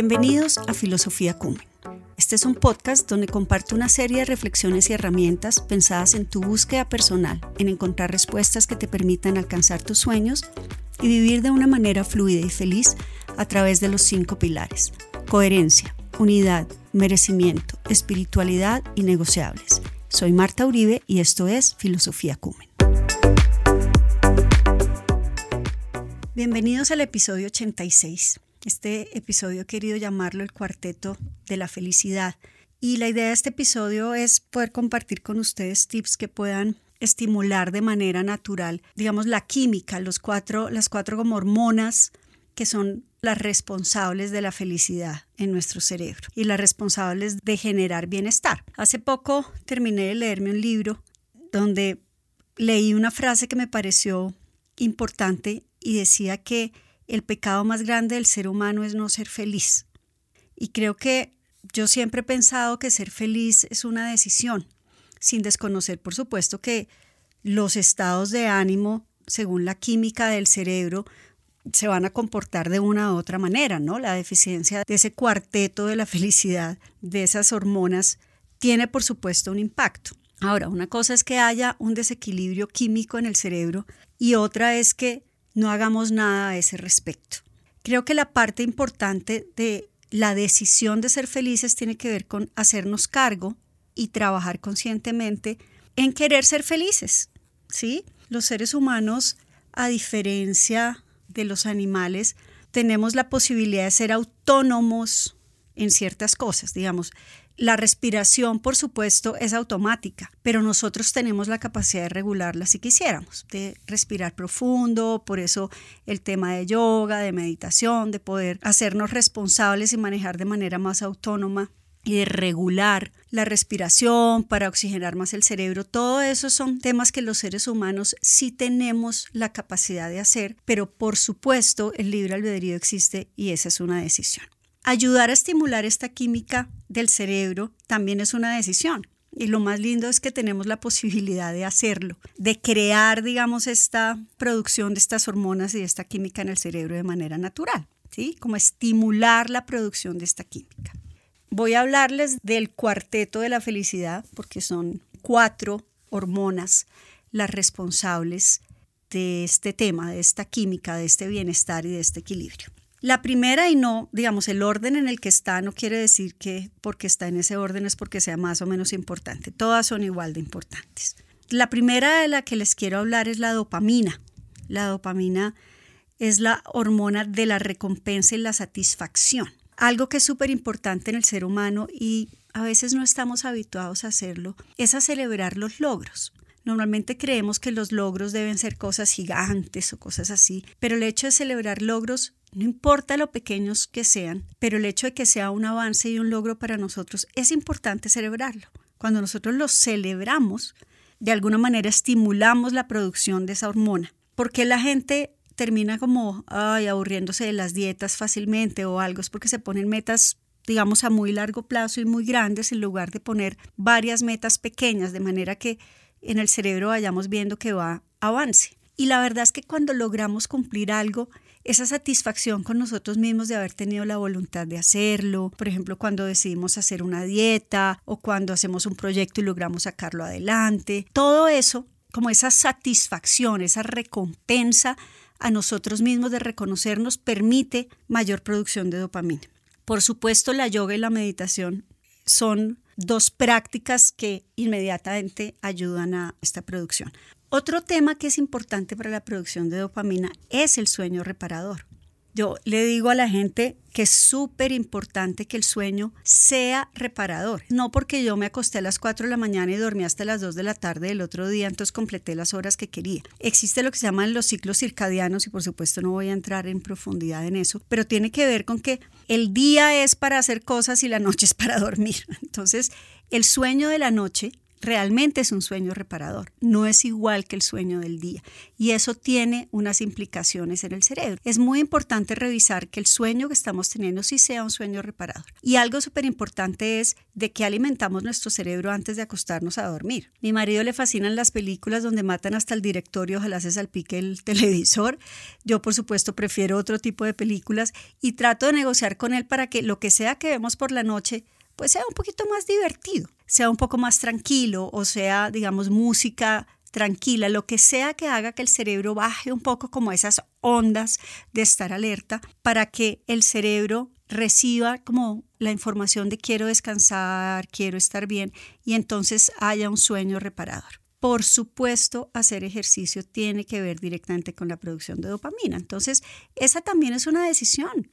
Bienvenidos a Filosofía Cumen. Este es un podcast donde comparto una serie de reflexiones y herramientas pensadas en tu búsqueda personal, en encontrar respuestas que te permitan alcanzar tus sueños y vivir de una manera fluida y feliz a través de los cinco pilares. Coherencia, unidad, merecimiento, espiritualidad y negociables. Soy Marta Uribe y esto es Filosofía Cumen. Bienvenidos al episodio 86. Este episodio he querido llamarlo el cuarteto de la felicidad. Y la idea de este episodio es poder compartir con ustedes tips que puedan estimular de manera natural, digamos, la química, los cuatro, las cuatro como hormonas que son las responsables de la felicidad en nuestro cerebro y las responsables de generar bienestar. Hace poco terminé de leerme un libro donde leí una frase que me pareció importante y decía que el pecado más grande del ser humano es no ser feliz. Y creo que yo siempre he pensado que ser feliz es una decisión, sin desconocer, por supuesto, que los estados de ánimo, según la química del cerebro, se van a comportar de una u otra manera, ¿no? La deficiencia de ese cuarteto de la felicidad, de esas hormonas, tiene, por supuesto, un impacto. Ahora, una cosa es que haya un desequilibrio químico en el cerebro y otra es que no hagamos nada a ese respecto. Creo que la parte importante de la decisión de ser felices tiene que ver con hacernos cargo y trabajar conscientemente en querer ser felices. ¿sí? Los seres humanos, a diferencia de los animales, tenemos la posibilidad de ser autónomos en ciertas cosas, digamos. La respiración, por supuesto, es automática, pero nosotros tenemos la capacidad de regularla si quisiéramos, de respirar profundo, por eso el tema de yoga, de meditación, de poder hacernos responsables y manejar de manera más autónoma y de regular la respiración para oxigenar más el cerebro, todo eso son temas que los seres humanos sí tenemos la capacidad de hacer, pero por supuesto el libre albedrío existe y esa es una decisión. Ayudar a estimular esta química del cerebro también es una decisión. Y lo más lindo es que tenemos la posibilidad de hacerlo, de crear, digamos, esta producción de estas hormonas y de esta química en el cerebro de manera natural, ¿sí? Como estimular la producción de esta química. Voy a hablarles del cuarteto de la felicidad, porque son cuatro hormonas las responsables de este tema, de esta química, de este bienestar y de este equilibrio. La primera y no, digamos, el orden en el que está no quiere decir que porque está en ese orden es porque sea más o menos importante. Todas son igual de importantes. La primera de la que les quiero hablar es la dopamina. La dopamina es la hormona de la recompensa y la satisfacción. Algo que es súper importante en el ser humano y a veces no estamos habituados a hacerlo, es a celebrar los logros. Normalmente creemos que los logros deben ser cosas gigantes o cosas así, pero el hecho de celebrar logros no importa lo pequeños que sean, pero el hecho de que sea un avance y un logro para nosotros es importante celebrarlo. Cuando nosotros lo celebramos, de alguna manera estimulamos la producción de esa hormona. porque la gente termina como ay, aburriéndose de las dietas fácilmente o algo? Es porque se ponen metas digamos a muy largo plazo y muy grandes en lugar de poner varias metas pequeñas de manera que en el cerebro vayamos viendo que va avance. Y la verdad es que cuando logramos cumplir algo, esa satisfacción con nosotros mismos de haber tenido la voluntad de hacerlo, por ejemplo, cuando decidimos hacer una dieta o cuando hacemos un proyecto y logramos sacarlo adelante, todo eso, como esa satisfacción, esa recompensa a nosotros mismos de reconocernos, permite mayor producción de dopamina. Por supuesto, la yoga y la meditación son dos prácticas que inmediatamente ayudan a esta producción. Otro tema que es importante para la producción de dopamina es el sueño reparador. Yo le digo a la gente que es súper importante que el sueño sea reparador. No porque yo me acosté a las 4 de la mañana y dormí hasta las 2 de la tarde del otro día, entonces completé las horas que quería. Existe lo que se llaman los ciclos circadianos y por supuesto no voy a entrar en profundidad en eso, pero tiene que ver con que el día es para hacer cosas y la noche es para dormir. Entonces, el sueño de la noche realmente es un sueño reparador, no es igual que el sueño del día y eso tiene unas implicaciones en el cerebro. Es muy importante revisar que el sueño que estamos teniendo sí sea un sueño reparador. Y algo súper importante es de que alimentamos nuestro cerebro antes de acostarnos a dormir. Mi marido le fascinan las películas donde matan hasta el directorio, ojalá se salpique el televisor. Yo por supuesto prefiero otro tipo de películas y trato de negociar con él para que lo que sea que vemos por la noche pues sea un poquito más divertido, sea un poco más tranquilo o sea, digamos, música tranquila, lo que sea que haga que el cerebro baje un poco como esas ondas de estar alerta para que el cerebro reciba como la información de quiero descansar, quiero estar bien y entonces haya un sueño reparador. Por supuesto, hacer ejercicio tiene que ver directamente con la producción de dopamina. Entonces, esa también es una decisión.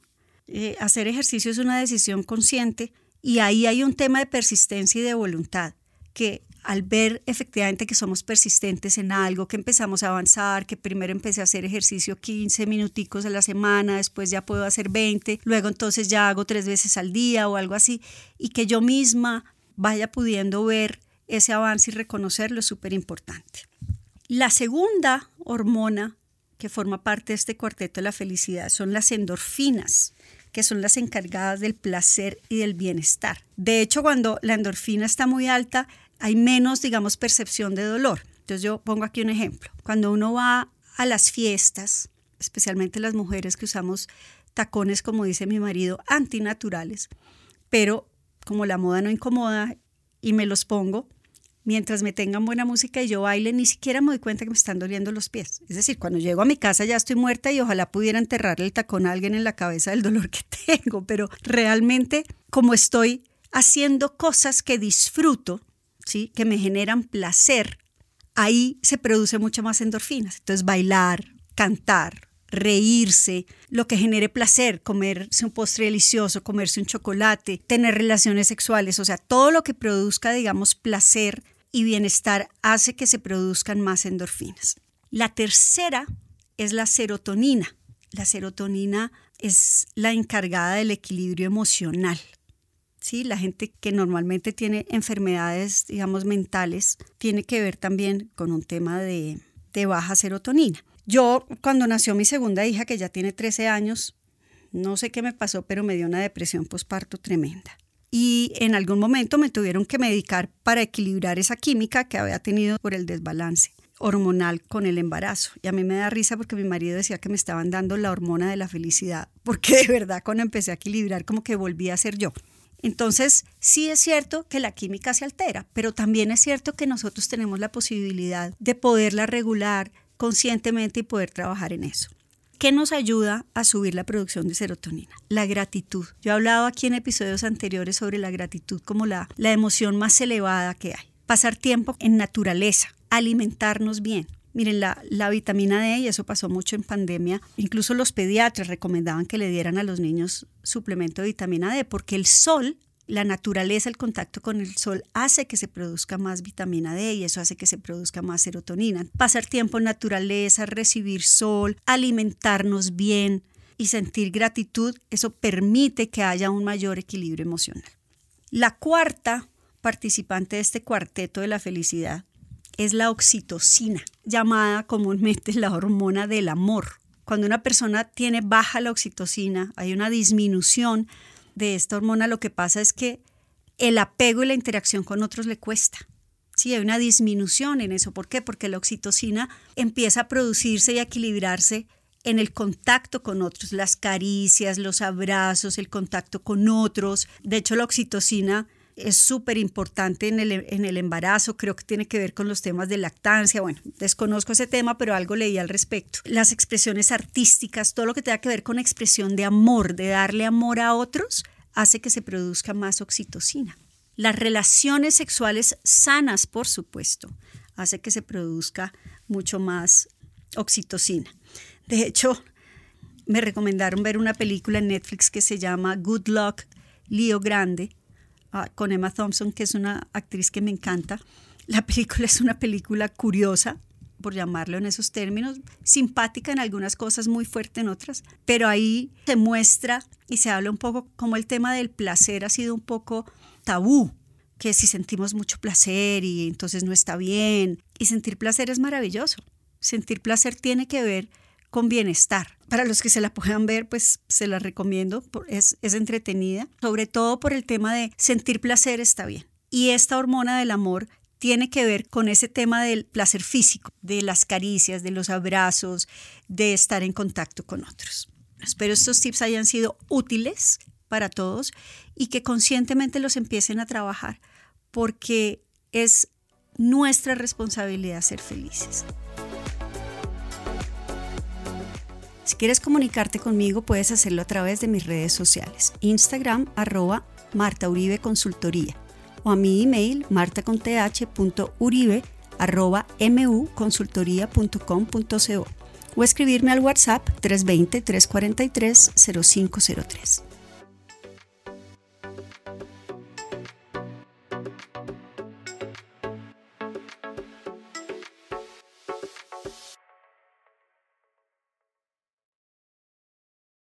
Eh, hacer ejercicio es una decisión consciente y ahí hay un tema de persistencia y de voluntad, que al ver efectivamente que somos persistentes en algo, que empezamos a avanzar, que primero empecé a hacer ejercicio 15 minuticos a la semana, después ya puedo hacer 20, luego entonces ya hago tres veces al día o algo así, y que yo misma vaya pudiendo ver ese avance y reconocerlo es súper importante. La segunda hormona que forma parte de este cuarteto de la felicidad son las endorfinas que son las encargadas del placer y del bienestar. De hecho, cuando la endorfina está muy alta, hay menos, digamos, percepción de dolor. Entonces yo pongo aquí un ejemplo. Cuando uno va a las fiestas, especialmente las mujeres que usamos tacones, como dice mi marido, antinaturales, pero como la moda no incomoda y me los pongo, mientras me tengan buena música y yo baile, ni siquiera me doy cuenta que me están doliendo los pies. Es decir, cuando llego a mi casa ya estoy muerta y ojalá pudiera enterrarle el tacón a alguien en la cabeza del dolor que tengo, pero realmente como estoy haciendo cosas que disfruto, ¿sí? que me generan placer, ahí se produce mucho más endorfinas. Entonces bailar, cantar, reírse, lo que genere placer, comerse un postre delicioso, comerse un chocolate, tener relaciones sexuales, o sea, todo lo que produzca, digamos, placer y bienestar hace que se produzcan más endorfinas. La tercera es la serotonina. La serotonina es la encargada del equilibrio emocional. ¿Sí? La gente que normalmente tiene enfermedades, digamos, mentales, tiene que ver también con un tema de, de baja serotonina. Yo, cuando nació mi segunda hija, que ya tiene 13 años, no sé qué me pasó, pero me dio una depresión postparto tremenda y en algún momento me tuvieron que medicar para equilibrar esa química que había tenido por el desbalance hormonal con el embarazo. Y a mí me da risa porque mi marido decía que me estaban dando la hormona de la felicidad, porque de verdad cuando empecé a equilibrar como que volví a ser yo. Entonces, sí es cierto que la química se altera, pero también es cierto que nosotros tenemos la posibilidad de poderla regular conscientemente y poder trabajar en eso. ¿Qué nos ayuda a subir la producción de serotonina? La gratitud. Yo he hablado aquí en episodios anteriores sobre la gratitud como la, la emoción más elevada que hay. Pasar tiempo en naturaleza, alimentarnos bien. Miren, la, la, vitamina D, y eso pasó mucho en pandemia, incluso los pediatras recomendaban que le dieran a los niños suplemento de vitamina D, porque el sol la naturaleza, el contacto con el sol hace que se produzca más vitamina D y eso hace que se produzca más serotonina. Pasar tiempo en naturaleza, recibir sol, alimentarnos bien y sentir gratitud, eso permite que haya un mayor equilibrio emocional. La cuarta participante de este cuarteto de la felicidad es la oxitocina, llamada comúnmente la hormona del amor. Cuando una persona tiene baja la oxitocina, hay una disminución de esta hormona lo que pasa es que el apego y la interacción con otros le cuesta. Sí, hay una disminución en eso. ¿Por qué? Porque la oxitocina empieza a producirse y a equilibrarse en el contacto con otros, las caricias, los abrazos, el contacto con otros. De hecho, la oxitocina es súper importante en el, en el embarazo, creo que tiene que ver con los temas de lactancia, bueno, desconozco ese tema, pero algo leí al respecto. Las expresiones artísticas, todo lo que tenga que ver con expresión de amor, de darle amor a otros, hace que se produzca más oxitocina. Las relaciones sexuales sanas, por supuesto, hace que se produzca mucho más oxitocina. De hecho, me recomendaron ver una película en Netflix que se llama Good Luck, Lío Grande, con Emma Thompson, que es una actriz que me encanta. La película es una película curiosa, por llamarlo en esos términos, simpática en algunas cosas, muy fuerte en otras, pero ahí se muestra y se habla un poco como el tema del placer ha sido un poco tabú que si sentimos mucho placer y entonces no está bien. Y sentir placer es maravilloso. Sentir placer tiene que ver con bienestar. Para los que se la puedan ver, pues se la recomiendo, es, es entretenida, sobre todo por el tema de sentir placer está bien. Y esta hormona del amor tiene que ver con ese tema del placer físico, de las caricias, de los abrazos, de estar en contacto con otros. Espero estos tips hayan sido útiles para todos y que conscientemente los empiecen a trabajar porque es nuestra responsabilidad ser felices. Si quieres comunicarte conmigo, puedes hacerlo a través de mis redes sociales. Instagram, arroba Marta Uribe Consultoría o a mi email martaconth.uribe arroba muconsultoría.com.co o escribirme al WhatsApp 320-343-0503.